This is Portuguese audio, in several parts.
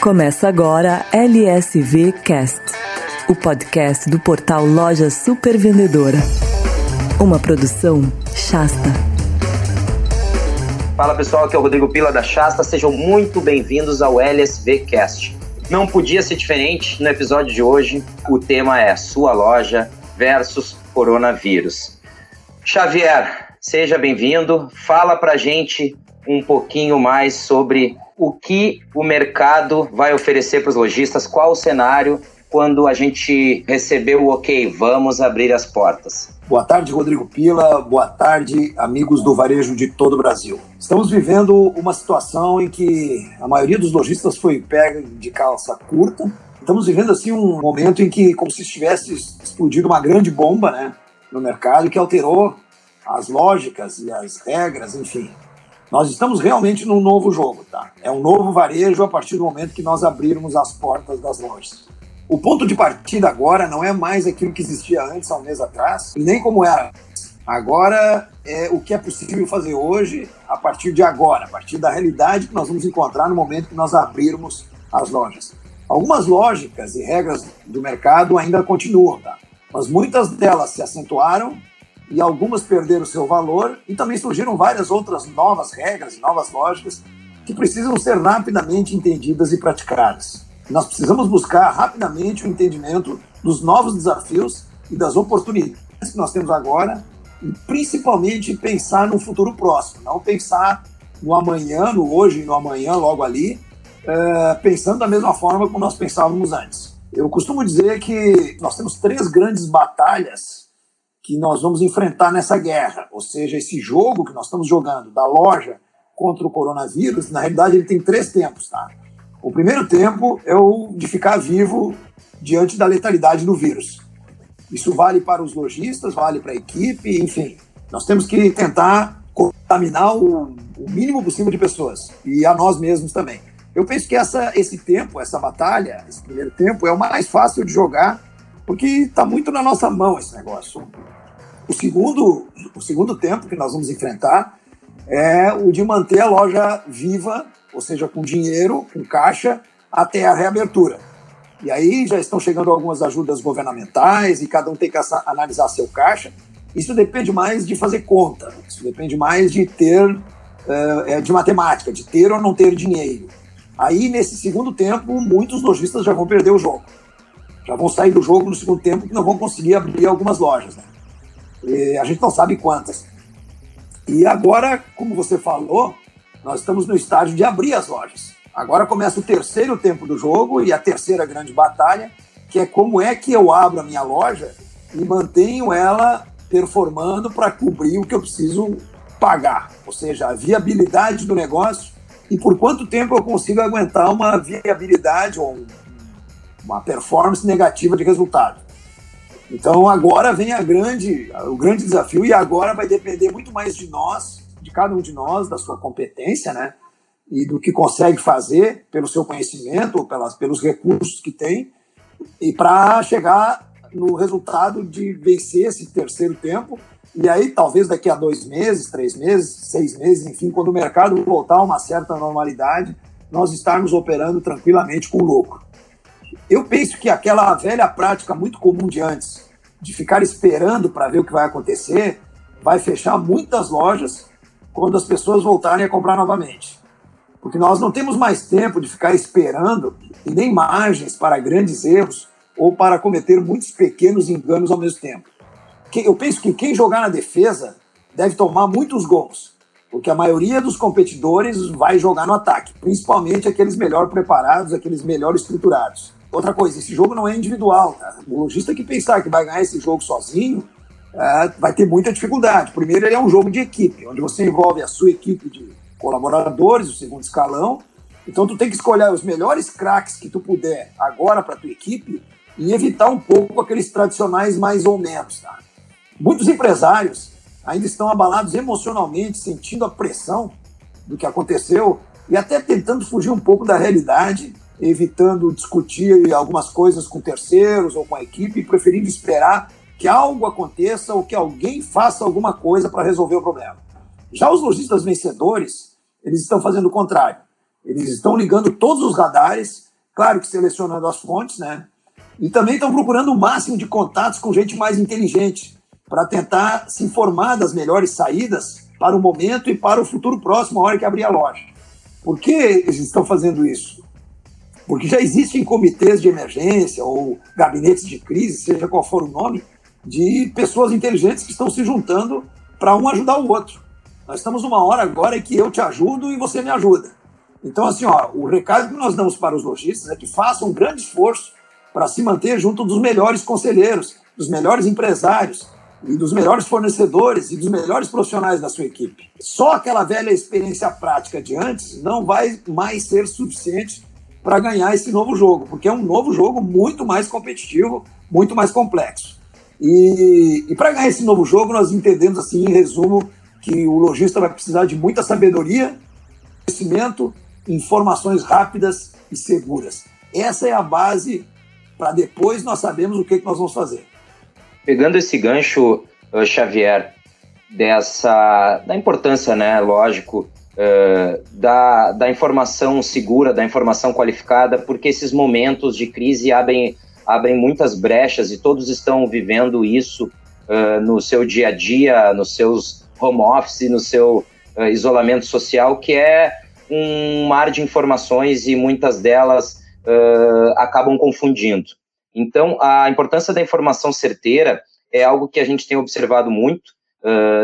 Começa agora LSV Cast, o podcast do portal Loja Super Vendedora. Uma produção Shasta. Fala pessoal, aqui é o Rodrigo Pila da Shasta. Sejam muito bem-vindos ao LSV Cast. Não podia ser diferente no episódio de hoje. O tema é sua loja versus coronavírus. Xavier, seja bem-vindo. Fala pra gente um pouquinho mais sobre o que o mercado vai oferecer para os lojistas, qual o cenário quando a gente recebeu o ok, vamos abrir as portas. Boa tarde, Rodrigo Pila. Boa tarde, amigos do varejo de todo o Brasil. Estamos vivendo uma situação em que a maioria dos lojistas foi pega de calça curta. Estamos vivendo assim um momento em que, como se estivesse explodido uma grande bomba, né, no mercado que alterou as lógicas e as regras, enfim. Nós estamos realmente num novo jogo, tá? É um novo varejo a partir do momento que nós abrirmos as portas das lojas. O ponto de partida agora não é mais aquilo que existia antes, há um mês atrás, nem como era. Agora é o que é possível fazer hoje, a partir de agora, a partir da realidade que nós vamos encontrar no momento que nós abrirmos as lojas. Algumas lógicas e regras do mercado ainda continuam, tá? Mas muitas delas se acentuaram e algumas perderam seu valor, e também surgiram várias outras novas regras novas lógicas que precisam ser rapidamente entendidas e praticadas. Nós precisamos buscar rapidamente o entendimento dos novos desafios e das oportunidades que nós temos agora, e principalmente pensar no futuro próximo, não pensar no amanhã, no hoje e no amanhã, logo ali, é, pensando da mesma forma como nós pensávamos antes. Eu costumo dizer que nós temos três grandes batalhas que nós vamos enfrentar nessa guerra. Ou seja, esse jogo que nós estamos jogando da loja contra o coronavírus, na realidade ele tem três tempos, tá? O primeiro tempo é o de ficar vivo diante da letalidade do vírus. Isso vale para os lojistas, vale para a equipe, enfim. Nós temos que tentar contaminar o, o mínimo possível de pessoas e a nós mesmos também. Eu penso que essa, esse tempo, essa batalha, esse primeiro tempo, é o mais fácil de jogar, porque está muito na nossa mão esse negócio. O segundo, o segundo tempo que nós vamos enfrentar é o de manter a loja viva, ou seja, com dinheiro, com caixa, até a reabertura. E aí já estão chegando algumas ajudas governamentais e cada um tem que analisar seu caixa. Isso depende mais de fazer conta, isso depende mais de ter, é, de matemática, de ter ou não ter dinheiro. Aí, nesse segundo tempo, muitos lojistas já vão perder o jogo. Já vão sair do jogo no segundo tempo que não vão conseguir abrir algumas lojas. Né? E a gente não sabe quantas. E agora, como você falou, nós estamos no estágio de abrir as lojas. Agora começa o terceiro tempo do jogo e a terceira grande batalha, que é como é que eu abro a minha loja e mantenho ela performando para cobrir o que eu preciso pagar, ou seja, a viabilidade do negócio e por quanto tempo eu consigo aguentar uma viabilidade ou uma performance negativa de resultado. Então agora vem a grande, o grande desafio e agora vai depender muito mais de nós, de cada um de nós, da sua competência, né? E do que consegue fazer pelo seu conhecimento ou pelas, pelos recursos que tem e para chegar no resultado de vencer esse terceiro tempo e aí talvez daqui a dois meses, três meses, seis meses, enfim, quando o mercado voltar a uma certa normalidade, nós estarmos operando tranquilamente com lucro. Eu penso que aquela velha prática muito comum de antes, de ficar esperando para ver o que vai acontecer, vai fechar muitas lojas quando as pessoas voltarem a comprar novamente. Porque nós não temos mais tempo de ficar esperando e nem margens para grandes erros ou para cometer muitos pequenos enganos ao mesmo tempo. Eu penso que quem jogar na defesa deve tomar muitos gols, porque a maioria dos competidores vai jogar no ataque, principalmente aqueles melhor preparados, aqueles melhor estruturados. Outra coisa, esse jogo não é individual. Tá? O lojista que pensar que vai ganhar esse jogo sozinho é, vai ter muita dificuldade. Primeiro, ele é um jogo de equipe, onde você envolve a sua equipe de colaboradores, o segundo escalão. Então, tu tem que escolher os melhores craques que tu puder agora para tua equipe e evitar um pouco aqueles tradicionais mais ou menos. Tá? Muitos empresários ainda estão abalados emocionalmente, sentindo a pressão do que aconteceu e até tentando fugir um pouco da realidade evitando discutir algumas coisas com terceiros ou com a equipe, preferindo esperar que algo aconteça ou que alguém faça alguma coisa para resolver o problema. Já os lojistas vencedores, eles estão fazendo o contrário. Eles estão ligando todos os radares claro que selecionando as fontes, né? E também estão procurando o máximo de contatos com gente mais inteligente, para tentar se informar das melhores saídas para o momento e para o futuro próximo, a hora que abrir a loja. Por que eles estão fazendo isso? Porque já existem comitês de emergência ou gabinetes de crise, seja qual for o nome, de pessoas inteligentes que estão se juntando para um ajudar o outro. Nós estamos numa hora agora em que eu te ajudo e você me ajuda. Então, assim, ó, o recado que nós damos para os lojistas é que façam um grande esforço para se manter junto dos melhores conselheiros, dos melhores empresários e dos melhores fornecedores e dos melhores profissionais da sua equipe. Só aquela velha experiência prática de antes não vai mais ser suficiente para ganhar esse novo jogo, porque é um novo jogo muito mais competitivo, muito mais complexo. E, e para ganhar esse novo jogo, nós entendemos, assim, em resumo, que o lojista vai precisar de muita sabedoria, conhecimento, informações rápidas e seguras. Essa é a base para depois nós sabemos o que, que nós vamos fazer. Pegando esse gancho, Xavier, dessa da importância, né, lógico, uh, da, da informação segura, da informação qualificada, porque esses momentos de crise abrem abrem muitas brechas e todos estão vivendo isso uh, no seu dia a dia, nos seus home office, no seu uh, isolamento social, que é um mar de informações e muitas delas acabam confundindo. Então, a importância da informação certeira é algo que a gente tem observado muito.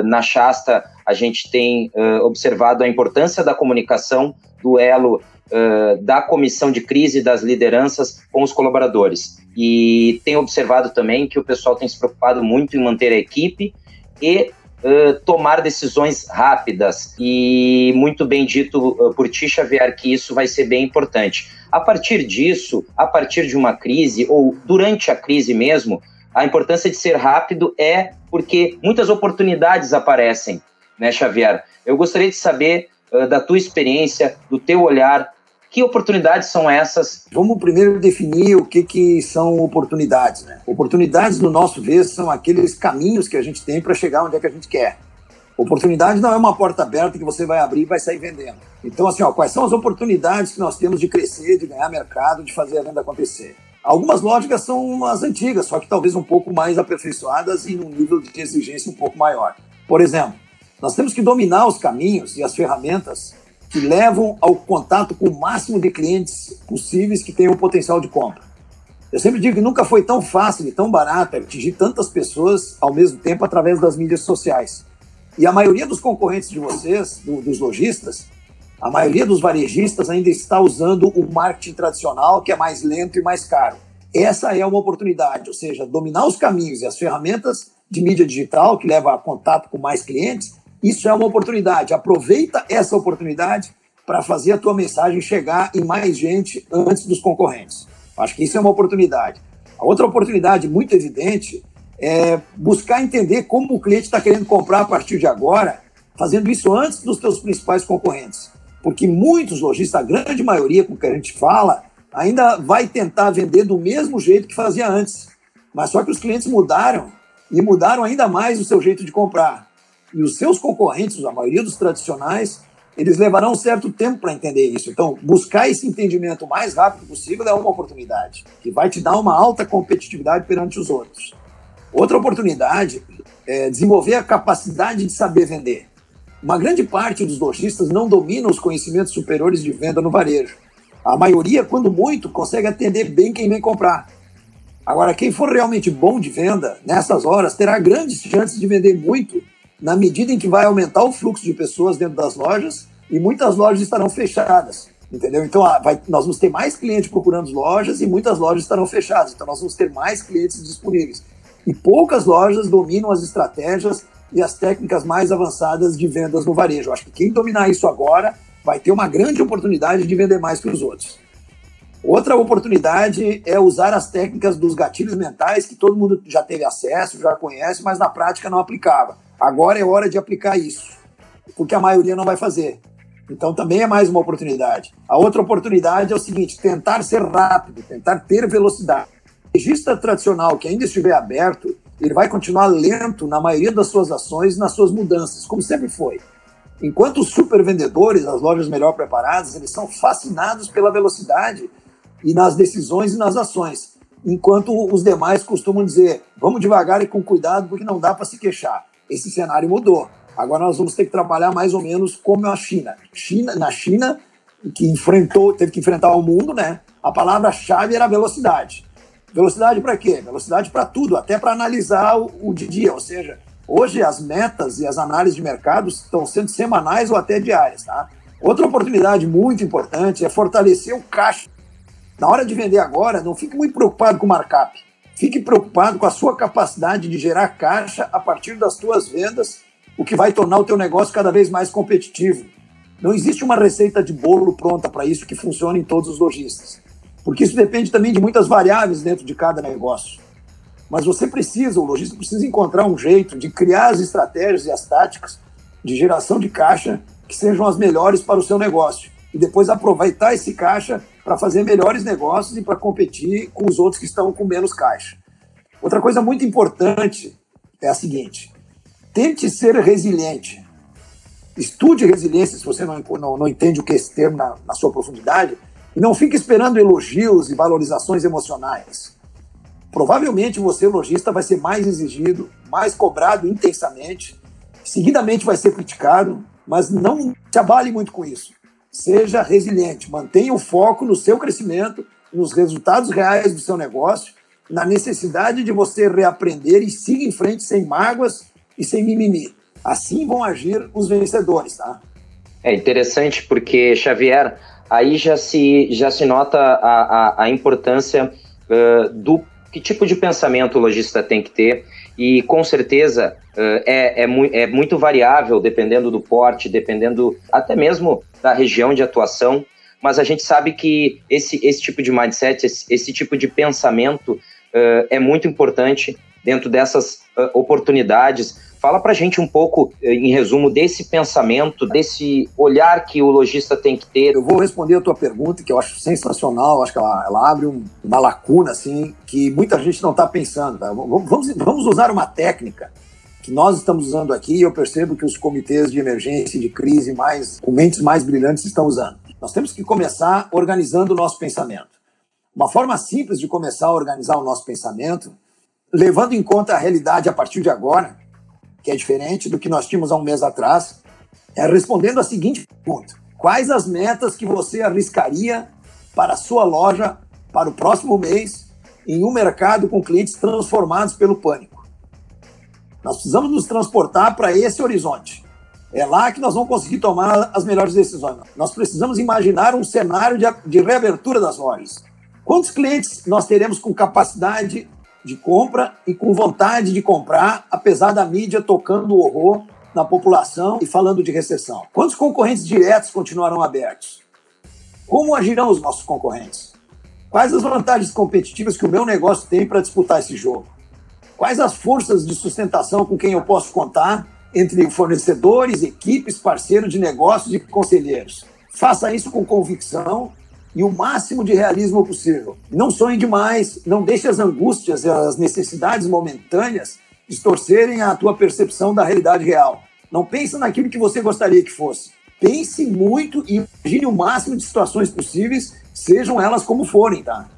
Na Shasta, a gente tem observado a importância da comunicação, do elo uh, da comissão de crise das lideranças com os colaboradores. E tem observado também que o pessoal tem se preocupado muito em manter a equipe e uh, tomar decisões rápidas. E muito bem dito uh, por ti, Xavier, que isso vai ser bem importante. A partir disso, a partir de uma crise, ou durante a crise mesmo, a importância de ser rápido é porque muitas oportunidades aparecem, né, Xavier? Eu gostaria de saber uh, da tua experiência, do teu olhar, que oportunidades são essas? Vamos primeiro definir o que, que são oportunidades. Né? Oportunidades, no nosso ver, são aqueles caminhos que a gente tem para chegar onde é que a gente quer. Oportunidade não é uma porta aberta que você vai abrir e vai sair vendendo. Então, assim, ó, quais são as oportunidades que nós temos de crescer, de ganhar mercado, de fazer a venda acontecer? Algumas lógicas são as antigas, só que talvez um pouco mais aperfeiçoadas e num nível de exigência um pouco maior. Por exemplo, nós temos que dominar os caminhos e as ferramentas que levam ao contato com o máximo de clientes possíveis que tenham potencial de compra. Eu sempre digo que nunca foi tão fácil e tão barato atingir tantas pessoas ao mesmo tempo através das mídias sociais. E a maioria dos concorrentes de vocês, do, dos lojistas, a maioria dos varejistas ainda está usando o marketing tradicional, que é mais lento e mais caro. Essa é uma oportunidade, ou seja, dominar os caminhos e as ferramentas de mídia digital que leva a contato com mais clientes isso é uma oportunidade. Aproveita essa oportunidade para fazer a tua mensagem chegar em mais gente antes dos concorrentes. Acho que isso é uma oportunidade. A outra oportunidade muito evidente é buscar entender como o cliente está querendo comprar a partir de agora, fazendo isso antes dos teus principais concorrentes. Porque muitos lojistas, a grande maioria com que a gente fala, ainda vai tentar vender do mesmo jeito que fazia antes. Mas só que os clientes mudaram e mudaram ainda mais o seu jeito de comprar e os seus concorrentes, a maioria dos tradicionais, eles levarão um certo tempo para entender isso. Então, buscar esse entendimento o mais rápido possível é uma oportunidade, que vai te dar uma alta competitividade perante os outros. Outra oportunidade é desenvolver a capacidade de saber vender. Uma grande parte dos lojistas não domina os conhecimentos superiores de venda no varejo. A maioria, quando muito, consegue atender bem quem vem comprar. Agora, quem for realmente bom de venda, nessas horas, terá grandes chances de vender muito na medida em que vai aumentar o fluxo de pessoas dentro das lojas e muitas lojas estarão fechadas. Entendeu? Então, ah, vai, nós vamos ter mais clientes procurando lojas e muitas lojas estarão fechadas. Então, nós vamos ter mais clientes disponíveis. E poucas lojas dominam as estratégias e as técnicas mais avançadas de vendas no varejo. Acho que quem dominar isso agora vai ter uma grande oportunidade de vender mais que os outros. Outra oportunidade é usar as técnicas dos gatilhos mentais que todo mundo já teve acesso, já conhece, mas na prática não aplicava. Agora é hora de aplicar isso, porque a maioria não vai fazer. Então também é mais uma oportunidade. A outra oportunidade é o seguinte: tentar ser rápido, tentar ter velocidade. O registro tradicional que ainda estiver aberto, ele vai continuar lento na maioria das suas ações, nas suas mudanças, como sempre foi. Enquanto os supervendedores, as lojas melhor preparadas, eles são fascinados pela velocidade e nas decisões e nas ações. Enquanto os demais costumam dizer, vamos devagar e com cuidado, porque não dá para se queixar. Esse cenário mudou. Agora nós vamos ter que trabalhar mais ou menos como a China. China na China, que enfrentou, teve que enfrentar o mundo, né? A palavra-chave era velocidade. Velocidade para quê? Velocidade para tudo, até para analisar o, o dia. Ou seja, hoje as metas e as análises de mercado estão sendo semanais ou até diárias, tá? Outra oportunidade muito importante é fortalecer o caixa. Na hora de vender agora, não fique muito preocupado com o markup. Fique preocupado com a sua capacidade de gerar caixa a partir das suas vendas, o que vai tornar o teu negócio cada vez mais competitivo. Não existe uma receita de bolo pronta para isso que funcione em todos os lojistas, porque isso depende também de muitas variáveis dentro de cada negócio. Mas você precisa, o lojista precisa encontrar um jeito de criar as estratégias e as táticas de geração de caixa que sejam as melhores para o seu negócio e depois aproveitar esse caixa para fazer melhores negócios e para competir com os outros que estão com menos caixa. Outra coisa muito importante é a seguinte: tente ser resiliente. Estude resiliência se você não, não, não entende o que é esse termo na, na sua profundidade e não fique esperando elogios e valorizações emocionais. Provavelmente você, lojista, vai ser mais exigido, mais cobrado intensamente, seguidamente vai ser criticado, mas não se abale muito com isso. Seja resiliente, mantenha o foco no seu crescimento, nos resultados reais do seu negócio, na necessidade de você reaprender e siga em frente sem mágoas e sem mimimi. Assim vão agir os vencedores, tá? É interessante porque, Xavier, aí já se, já se nota a, a, a importância uh, do que tipo de pensamento o lojista tem que ter. E com certeza é, é, mu é, muito variável dependendo do porte, dependendo até mesmo da região de atuação, mas a gente sabe que esse, esse tipo de mindset, esse, esse tipo de pensamento uh, é muito importante dentro dessas uh, oportunidades Fala para gente um pouco, eh, em resumo, desse pensamento, desse olhar que o lojista tem que ter. Eu vou responder a tua pergunta, que eu acho sensacional, acho que ela, ela abre um, uma lacuna assim que muita gente não está pensando. Tá? Vamos, vamos usar uma técnica que nós estamos usando aqui e eu percebo que os comitês de emergência e de crise mais, com mentes mais brilhantes estão usando. Nós temos que começar organizando o nosso pensamento. Uma forma simples de começar a organizar o nosso pensamento, levando em conta a realidade a partir de agora, que é diferente do que nós tínhamos há um mês atrás, é respondendo a seguinte pergunta: Quais as metas que você arriscaria para a sua loja para o próximo mês em um mercado com clientes transformados pelo pânico? Nós precisamos nos transportar para esse horizonte. É lá que nós vamos conseguir tomar as melhores decisões. Nós precisamos imaginar um cenário de, de reabertura das lojas. Quantos clientes nós teremos com capacidade de compra e com vontade de comprar, apesar da mídia tocando o horror na população e falando de recessão. Quantos concorrentes diretos continuarão abertos? Como agirão os nossos concorrentes? Quais as vantagens competitivas que o meu negócio tem para disputar esse jogo? Quais as forças de sustentação com quem eu posso contar entre fornecedores, equipes, parceiros de negócios e conselheiros? Faça isso com convicção e o máximo de realismo possível. Não sonhe demais, não deixe as angústias e as necessidades momentâneas distorcerem a tua percepção da realidade real. Não pense naquilo que você gostaria que fosse. Pense muito e imagine o máximo de situações possíveis, sejam elas como forem, tá?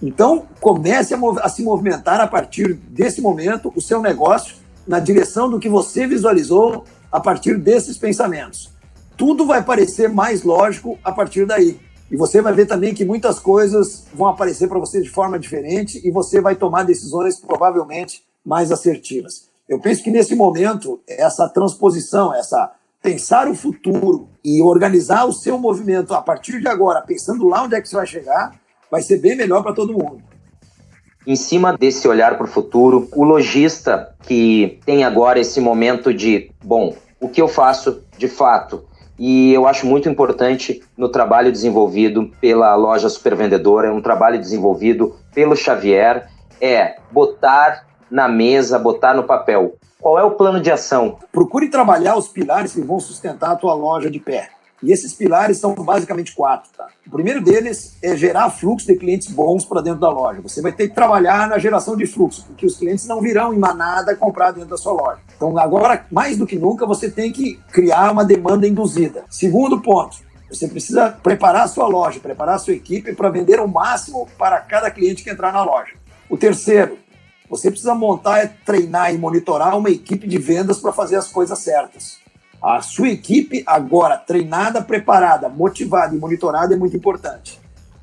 Então, comece a, a se movimentar a partir desse momento o seu negócio na direção do que você visualizou a partir desses pensamentos. Tudo vai parecer mais lógico a partir daí. E você vai ver também que muitas coisas vão aparecer para você de forma diferente e você vai tomar decisões provavelmente mais assertivas. Eu penso que nesse momento, essa transposição, essa pensar o futuro e organizar o seu movimento a partir de agora, pensando lá onde é que você vai chegar, vai ser bem melhor para todo mundo. Em cima desse olhar para o futuro, o lojista que tem agora esse momento de, bom, o que eu faço de fato? E eu acho muito importante no trabalho desenvolvido pela loja Supervendedora, é um trabalho desenvolvido pelo Xavier, é botar na mesa, botar no papel. Qual é o plano de ação? Procure trabalhar os pilares que vão sustentar a tua loja de pé. E esses pilares são basicamente quatro. Tá? O primeiro deles é gerar fluxo de clientes bons para dentro da loja. Você vai ter que trabalhar na geração de fluxo, porque os clientes não virão em manada comprar dentro da sua loja. Então, agora, mais do que nunca, você tem que criar uma demanda induzida. Segundo ponto, Você precisa preparar a sua loja, preparar a sua equipe para vender o máximo para cada cliente que entrar na loja. O terceiro, você precisa montar, treinar e monitorar uma equipe de vendas para fazer as coisas certas. A sua equipe agora treinada, preparada, motivada e monitorada é muito importante.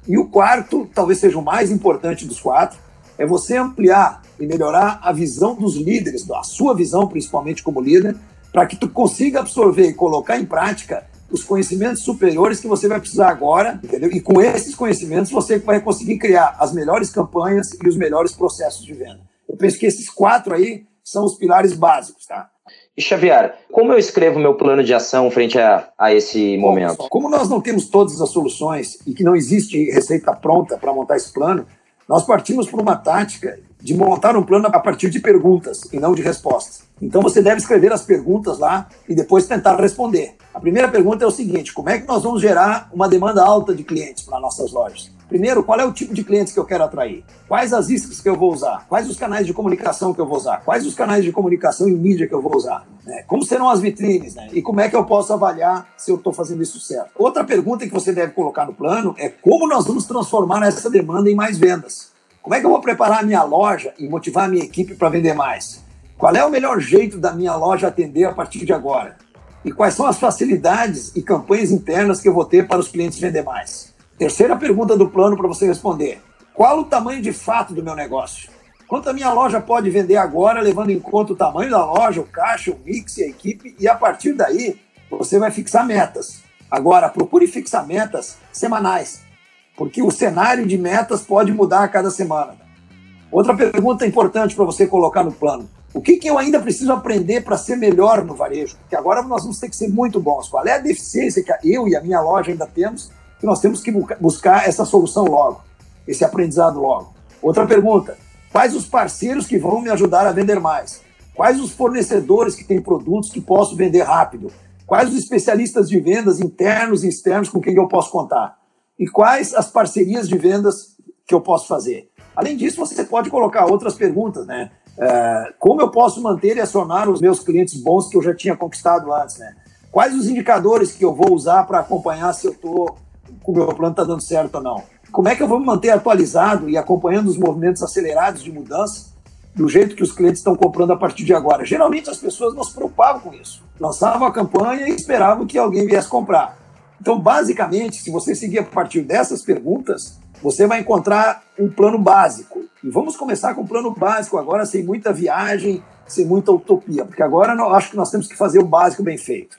E o quarto, talvez seja o mais importante dos quatro, é você ampliar e melhorar a visão dos líderes, a sua visão principalmente como líder, para que tu consiga absorver e colocar em prática os conhecimentos superiores que você vai precisar agora, entendeu? E com esses conhecimentos você vai conseguir criar as melhores campanhas e os melhores processos de venda. Eu penso que esses quatro aí são os pilares básicos, tá? E Xavier, como eu escrevo meu plano de ação frente a, a esse momento? Bom, como nós não temos todas as soluções e que não existe receita pronta para montar esse plano, nós partimos por uma tática de montar um plano a partir de perguntas e não de respostas. Então você deve escrever as perguntas lá e depois tentar responder. A primeira pergunta é o seguinte: como é que nós vamos gerar uma demanda alta de clientes para nossas lojas? Primeiro, qual é o tipo de clientes que eu quero atrair? Quais as iscas que eu vou usar? Quais os canais de comunicação que eu vou usar? Quais os canais de comunicação e mídia que eu vou usar? Né? Como serão as vitrines? Né? E como é que eu posso avaliar se eu estou fazendo isso certo? Outra pergunta que você deve colocar no plano é como nós vamos transformar essa demanda em mais vendas. Como é que eu vou preparar a minha loja e motivar a minha equipe para vender mais? Qual é o melhor jeito da minha loja atender a partir de agora? E quais são as facilidades e campanhas internas que eu vou ter para os clientes vender mais? Terceira pergunta do plano para você responder: qual o tamanho de fato do meu negócio? Quanto a minha loja pode vender agora, levando em conta o tamanho da loja, o caixa, o mix e a equipe, e a partir daí você vai fixar metas. Agora, procure fixar metas semanais, porque o cenário de metas pode mudar a cada semana. Outra pergunta importante para você colocar no plano: o que, que eu ainda preciso aprender para ser melhor no varejo? Porque agora nós vamos ter que ser muito bons. Qual é a deficiência que eu e a minha loja ainda temos? Que nós temos que buscar essa solução logo, esse aprendizado logo. Outra pergunta: quais os parceiros que vão me ajudar a vender mais? Quais os fornecedores que têm produtos que posso vender rápido? Quais os especialistas de vendas internos e externos com quem eu posso contar? e quais as parcerias de vendas que eu posso fazer. Além disso, você pode colocar outras perguntas, né? É, como eu posso manter e acionar os meus clientes bons que eu já tinha conquistado antes, né? Quais os indicadores que eu vou usar para acompanhar se eu com o meu plano está dando certo ou não? Como é que eu vou me manter atualizado e acompanhando os movimentos acelerados de mudança do jeito que os clientes estão comprando a partir de agora? Geralmente as pessoas não se preocupavam com isso. Lançavam a campanha e esperavam que alguém viesse comprar. Então, basicamente, se você seguir a partir dessas perguntas, você vai encontrar um plano básico. E vamos começar com o plano básico agora, sem muita viagem, sem muita utopia, porque agora eu acho que nós temos que fazer o básico bem feito.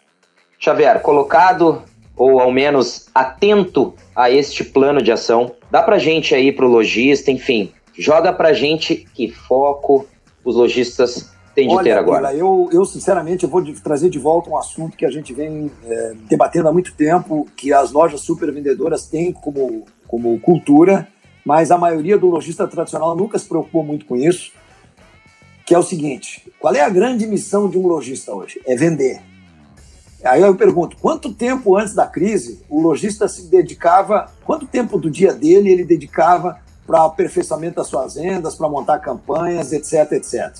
Xavier, colocado ou ao menos atento a este plano de ação, dá para gente aí para o lojista, enfim, joga para gente que foco os lojistas tem de Olha, ter agora? eu, eu, sinceramente, eu vou de, trazer de volta um assunto que a gente vem é, debatendo há muito tempo, que as lojas super vendedoras têm como, como cultura, mas a maioria do lojista tradicional nunca se preocupou muito com isso, que é o seguinte, qual é a grande missão de um lojista hoje? É vender. Aí eu pergunto, quanto tempo antes da crise o lojista se dedicava, quanto tempo do dia dele ele dedicava para aperfeiçoamento das suas vendas, para montar campanhas, etc, etc.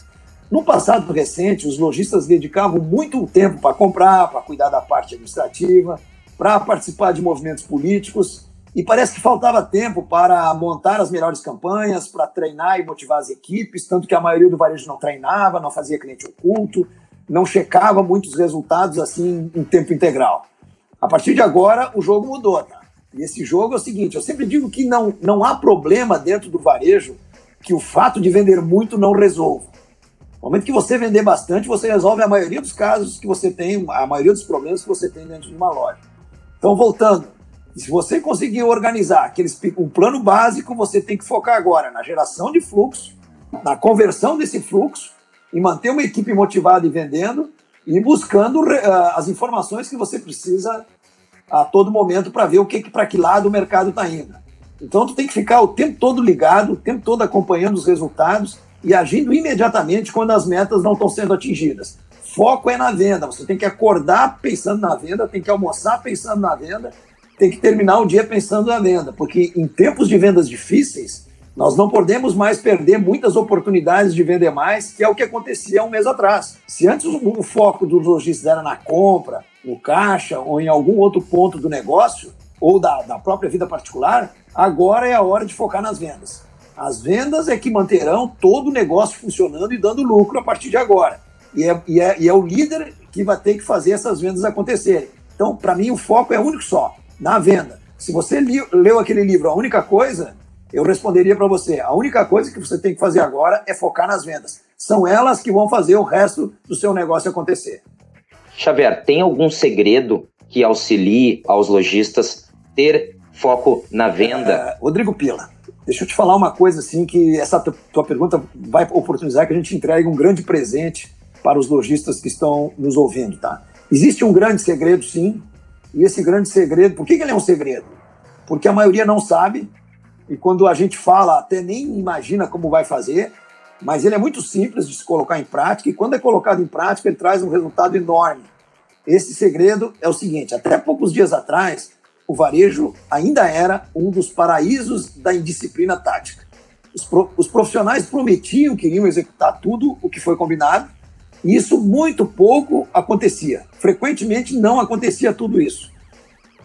No passado recente, os lojistas dedicavam muito tempo para comprar, para cuidar da parte administrativa, para participar de movimentos políticos, e parece que faltava tempo para montar as melhores campanhas, para treinar e motivar as equipes, tanto que a maioria do varejo não treinava, não fazia cliente oculto, não checava muitos resultados assim em tempo integral. A partir de agora, o jogo mudou, tá? E esse jogo é o seguinte: eu sempre digo que não, não há problema dentro do varejo que o fato de vender muito não resolva. No momento que você vender bastante, você resolve a maioria dos casos que você tem, a maioria dos problemas que você tem dentro de uma loja. Então, voltando, se você conseguir organizar aqueles, um plano básico, você tem que focar agora na geração de fluxo, na conversão desse fluxo e manter uma equipe motivada e vendendo e buscando uh, as informações que você precisa a todo momento para ver o que, para que lado o mercado está indo. Então, tu tem que ficar o tempo todo ligado, o tempo todo acompanhando os resultados e agindo imediatamente quando as metas não estão sendo atingidas. Foco é na venda. Você tem que acordar pensando na venda, tem que almoçar pensando na venda, tem que terminar o dia pensando na venda, porque em tempos de vendas difíceis, nós não podemos mais perder muitas oportunidades de vender mais, que é o que acontecia um mês atrás. Se antes o foco dos lojistas era na compra, no caixa ou em algum outro ponto do negócio ou da, da própria vida particular, agora é a hora de focar nas vendas. As vendas é que manterão todo o negócio funcionando e dando lucro a partir de agora. E é, e é, e é o líder que vai ter que fazer essas vendas acontecerem. Então, para mim, o foco é único só, na venda. Se você li, leu aquele livro, a única coisa, eu responderia para você: a única coisa que você tem que fazer agora é focar nas vendas. São elas que vão fazer o resto do seu negócio acontecer. Xavier, tem algum segredo que auxilie aos lojistas ter foco na venda? É, Rodrigo Pila, deixa eu te falar uma coisa assim que essa tua pergunta vai oportunizar que a gente entregue um grande presente para os lojistas que estão nos ouvindo, tá? Existe um grande segredo, sim, e esse grande segredo, por que, que ele é um segredo? Porque a maioria não sabe, e quando a gente fala, até nem imagina como vai fazer, mas ele é muito simples de se colocar em prática, e quando é colocado em prática, ele traz um resultado enorme. Esse segredo é o seguinte: até poucos dias atrás, o varejo ainda era um dos paraísos da indisciplina tática. Os, pro, os profissionais prometiam que iriam executar tudo o que foi combinado, e isso muito pouco acontecia. Frequentemente não acontecia tudo isso.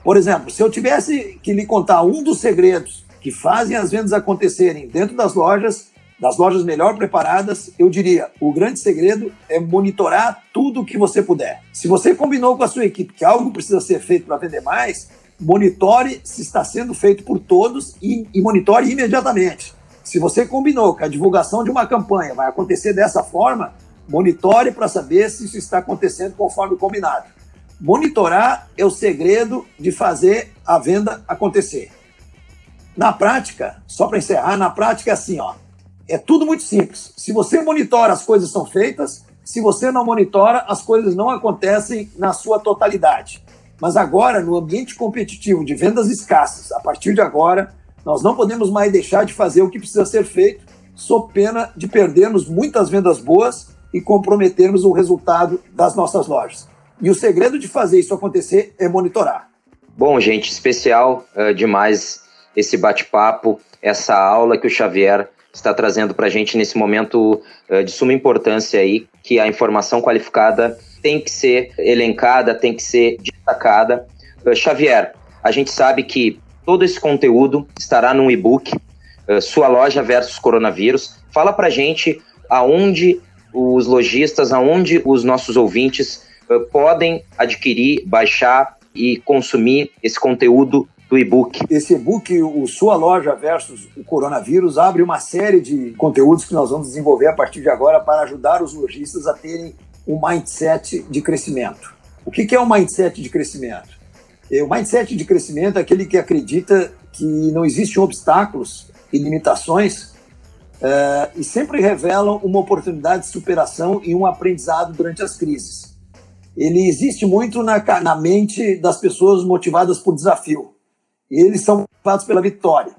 Por exemplo, se eu tivesse que lhe contar um dos segredos que fazem as vendas acontecerem dentro das lojas, das lojas melhor preparadas, eu diria: o grande segredo é monitorar tudo o que você puder. Se você combinou com a sua equipe que algo precisa ser feito para vender mais, monitore se está sendo feito por todos e, e monitore imediatamente. Se você combinou que a divulgação de uma campanha vai acontecer dessa forma, Monitore para saber se isso está acontecendo conforme combinado. Monitorar é o segredo de fazer a venda acontecer. Na prática, só para encerrar, na prática é assim, ó. É tudo muito simples. Se você monitora, as coisas são feitas. Se você não monitora, as coisas não acontecem na sua totalidade. Mas agora, no ambiente competitivo de vendas escassas, a partir de agora, nós não podemos mais deixar de fazer o que precisa ser feito, sob pena de perdermos muitas vendas boas e comprometermos o resultado das nossas lojas. E o segredo de fazer isso acontecer é monitorar. Bom, gente, especial uh, demais esse bate-papo, essa aula que o Xavier está trazendo para a gente nesse momento uh, de suma importância aí, que a informação qualificada tem que ser elencada, tem que ser destacada. Uh, Xavier, a gente sabe que todo esse conteúdo estará num e-book, Sua Loja versus Coronavírus. Fala para a gente aonde os lojistas, aonde os nossos ouvintes podem adquirir, baixar e consumir esse conteúdo do e-book. Esse e-book, o Sua Loja versus o Coronavírus, abre uma série de conteúdos que nós vamos desenvolver a partir de agora para ajudar os lojistas a terem um mindset de crescimento. O que é um mindset de crescimento? É, o mindset de crescimento é aquele que acredita que não existem obstáculos e limitações uh, e sempre revelam uma oportunidade de superação e um aprendizado durante as crises. Ele existe muito na, na mente das pessoas motivadas por desafio. Eles são motivados pela vitória.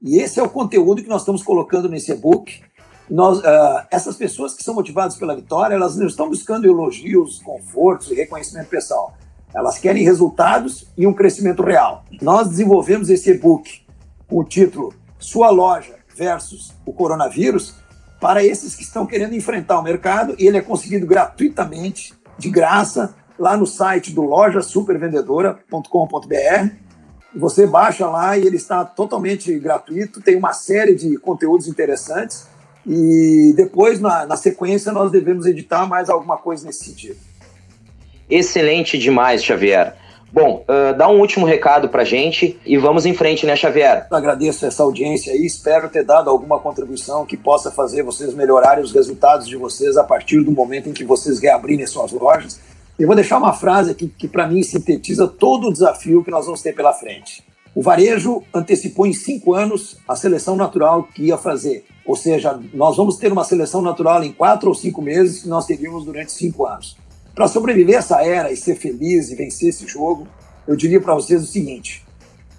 E esse é o conteúdo que nós estamos colocando nesse e-book. Nós, uh, essas pessoas que são motivadas pela vitória, elas não estão buscando elogios, confortos e reconhecimento pessoal. Elas querem resultados e um crescimento real. Nós desenvolvemos esse e-book com o título Sua Loja versus o coronavírus para esses que estão querendo enfrentar o mercado e ele é conseguido gratuitamente, de graça, lá no site do lojasupervendedora.com.br. Você baixa lá e ele está totalmente gratuito, tem uma série de conteúdos interessantes e depois, na, na sequência, nós devemos editar mais alguma coisa nesse sentido. Excelente demais, Xavier. Bom, uh, dá um último recado pra gente e vamos em frente, né, Xavier? Agradeço essa audiência e espero ter dado alguma contribuição que possa fazer vocês melhorarem os resultados de vocês a partir do momento em que vocês reabrirem suas lojas. E vou deixar uma frase aqui que, para mim, sintetiza todo o desafio que nós vamos ter pela frente. O varejo antecipou em cinco anos a seleção natural que ia fazer. Ou seja, nós vamos ter uma seleção natural em quatro ou cinco meses que nós teríamos durante cinco anos. Para sobreviver essa era e ser feliz e vencer esse jogo, eu diria para vocês o seguinte: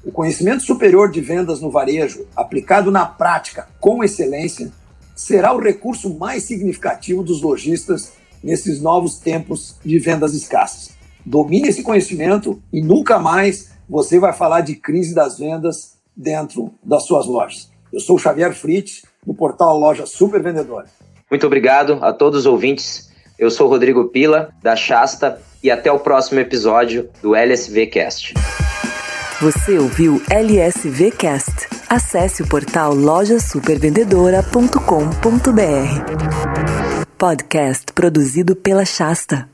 o conhecimento superior de vendas no varejo, aplicado na prática com excelência, será o recurso mais significativo dos lojistas nesses novos tempos de vendas escassas. Domine esse conhecimento e nunca mais você vai falar de crise das vendas dentro das suas lojas. Eu sou o Xavier Fritz, do portal Loja Super Vendedora. Muito obrigado a todos os ouvintes Eu sou Rodrigo Pila, da Shasta, e até o próximo episódio do LSV Cast. Você ouviu LSV Cast? Acesse o portal lojasupervendedora.com.br. Podcast produzido pela Shasta.